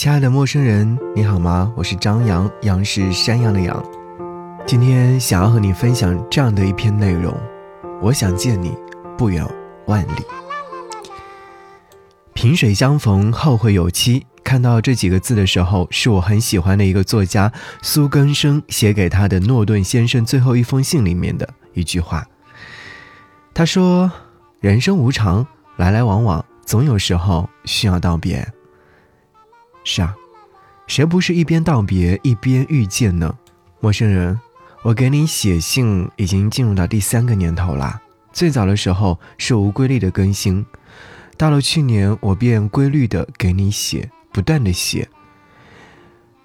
亲爱的陌生人，你好吗？我是张扬，杨是山羊的羊。今天想要和你分享这样的一篇内容。我想见你，不远万里。萍水相逢，后会有期。看到这几个字的时候，是我很喜欢的一个作家苏根生写给他的诺顿先生最后一封信里面的一句话。他说：“人生无常，来来往往，总有时候需要道别。”是啊，谁不是一边道别一边遇见呢？陌生人，我给你写信已经进入到第三个年头啦。最早的时候是无规律的更新，到了去年我便规律的给你写，不断的写。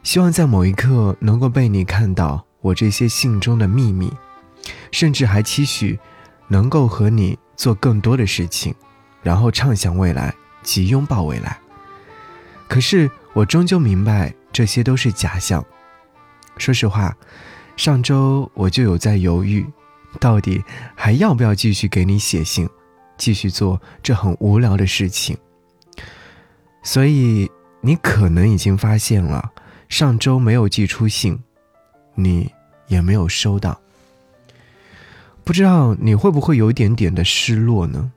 希望在某一刻能够被你看到我这些信中的秘密，甚至还期许能够和你做更多的事情，然后畅想未来及拥抱未来。可是。我终究明白，这些都是假象。说实话，上周我就有在犹豫，到底还要不要继续给你写信，继续做这很无聊的事情。所以你可能已经发现了，上周没有寄出信，你也没有收到。不知道你会不会有一点点的失落呢？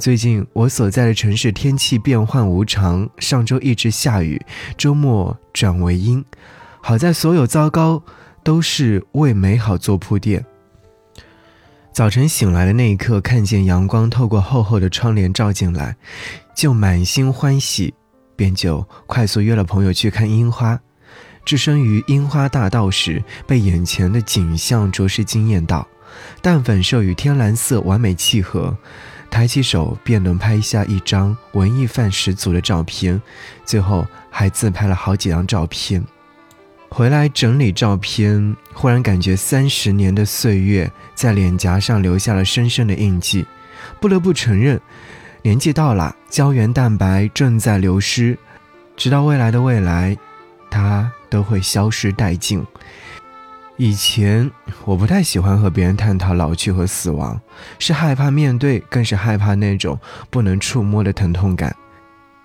最近我所在的城市天气变幻无常，上周一直下雨，周末转为阴。好在所有糟糕都是为美好做铺垫。早晨醒来的那一刻，看见阳光透过厚厚的窗帘照进来，就满心欢喜，便就快速约了朋友去看樱花。置身于樱花大道时，被眼前的景象着实惊艳到，淡粉色与天蓝色完美契合。抬起手便能拍下一张文艺范十足的照片，最后还自拍了好几张照片。回来整理照片，忽然感觉三十年的岁月在脸颊上留下了深深的印记。不得不承认，年纪到了，胶原蛋白正在流失，直到未来的未来，它都会消失殆尽。以前我不太喜欢和别人探讨老去和死亡，是害怕面对，更是害怕那种不能触摸的疼痛感。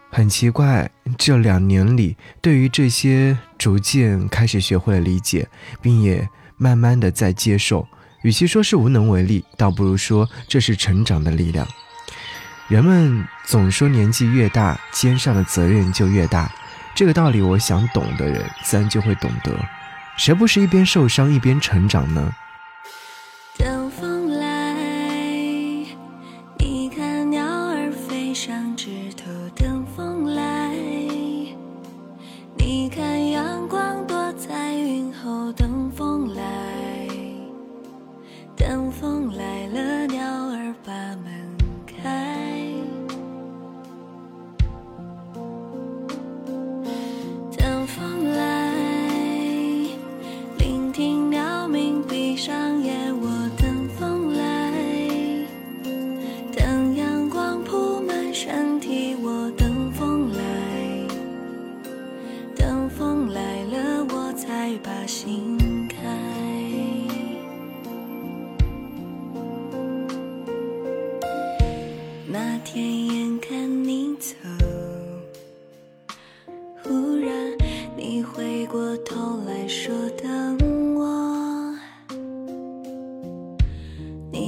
很奇怪，这两年里，对于这些逐渐开始学会了理解，并也慢慢的在接受。与其说是无能为力，倒不如说这是成长的力量。人们总说年纪越大，肩上的责任就越大，这个道理，我想懂的人自然就会懂得。谁不是一边受伤一边成长呢？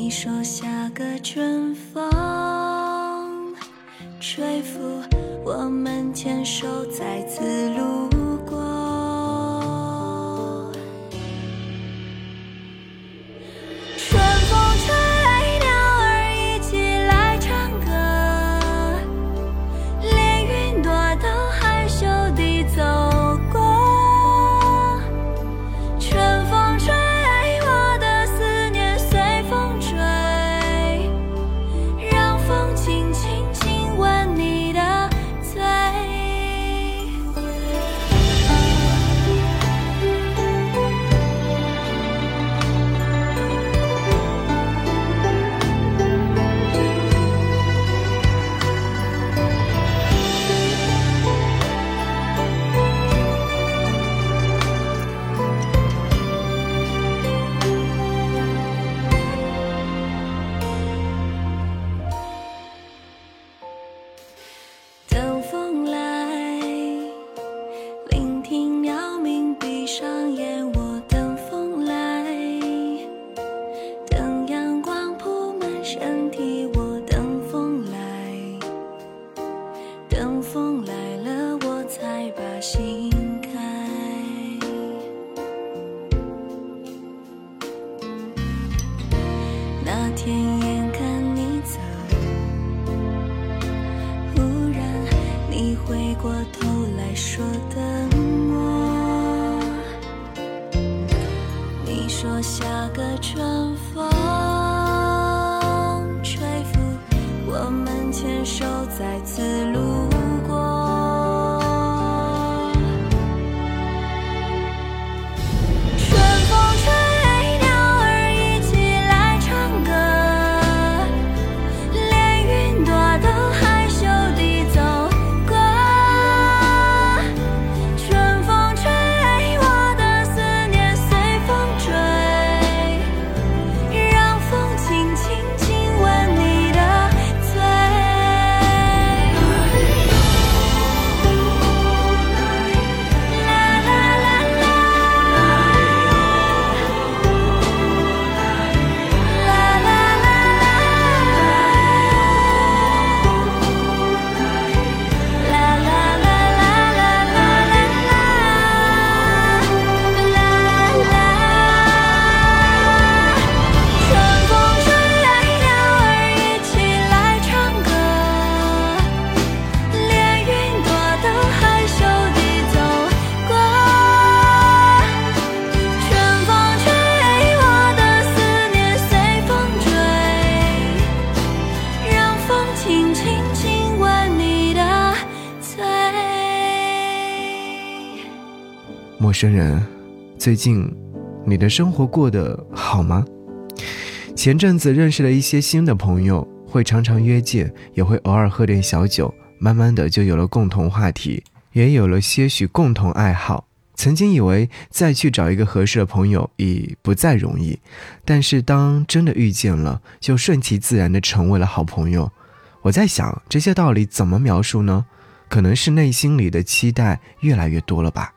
你说下个春风吹拂，我们牵手在此路。轻轻亲吻你的嘴。陌生人，最近你的生活过得好吗？前阵子认识了一些新的朋友，会常常约见，也会偶尔喝点小酒，慢慢的就有了共同话题，也有了些许共同爱好。曾经以为再去找一个合适的朋友已不再容易，但是当真的遇见了，就顺其自然的成为了好朋友。我在想这些道理怎么描述呢？可能是内心里的期待越来越多了吧。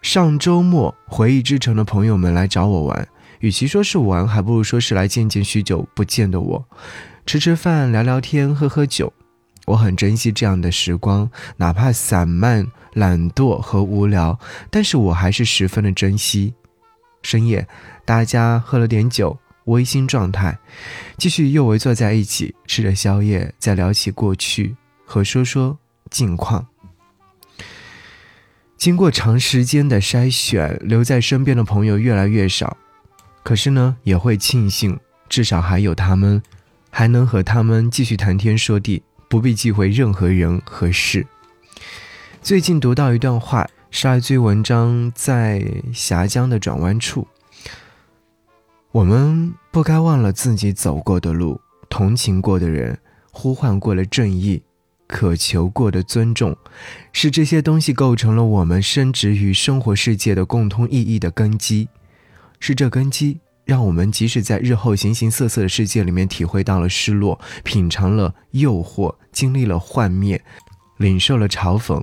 上周末，回忆之城的朋友们来找我玩，与其说是玩，还不如说是来见见许久不见的我，吃吃饭、聊聊天、喝喝酒。我很珍惜这样的时光，哪怕散漫、懒惰和无聊，但是我还是十分的珍惜。深夜，大家喝了点酒，微醺状态，继续又围坐在一起，吃着宵夜，再聊起过去和说说近况。经过长时间的筛选，留在身边的朋友越来越少，可是呢，也会庆幸至少还有他们，还能和他们继续谈天说地，不必忌讳任何人和事。最近读到一段话，是来自于文章在峡江的转弯处。我们不该忘了自己走过的路，同情过的人，呼唤过的正义。渴求过的尊重，是这些东西构成了我们深植于生活世界的共通意义的根基。是这根基，让我们即使在日后形形色色的世界里面体会到了失落，品尝了诱惑，经历了幻灭，领受了嘲讽，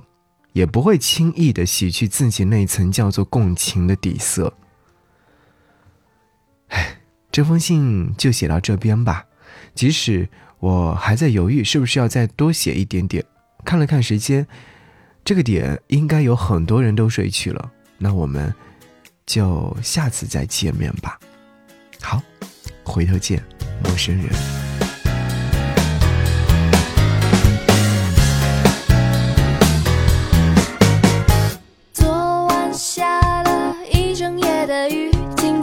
也不会轻易的洗去自己那层叫做共情的底色。这封信就写到这边吧，即使。我还在犹豫是不是要再多写一点点，看了看时间，这个点应该有很多人都睡去了，那我们就下次再见面吧。好，回头见，陌生人。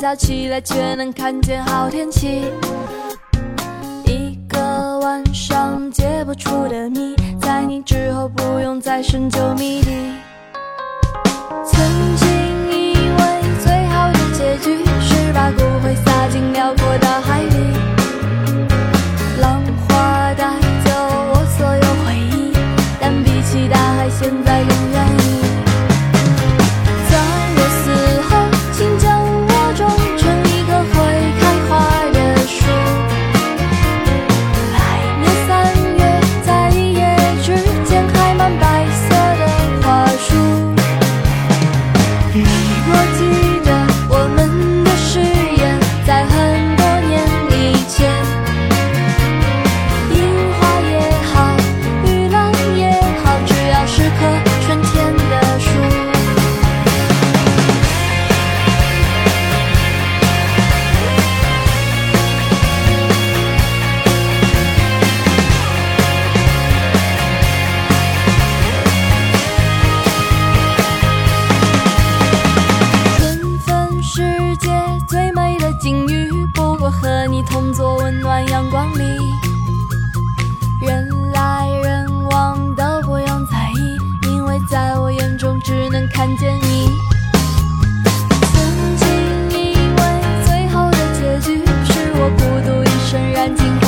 早起来却能看见好天气。一个晚上解不出的谜，在你之后不用再深究谜底。曾经以为最好的结局是把骨灰只能看见你，曾经以为最后的结局是我孤独一生燃尽。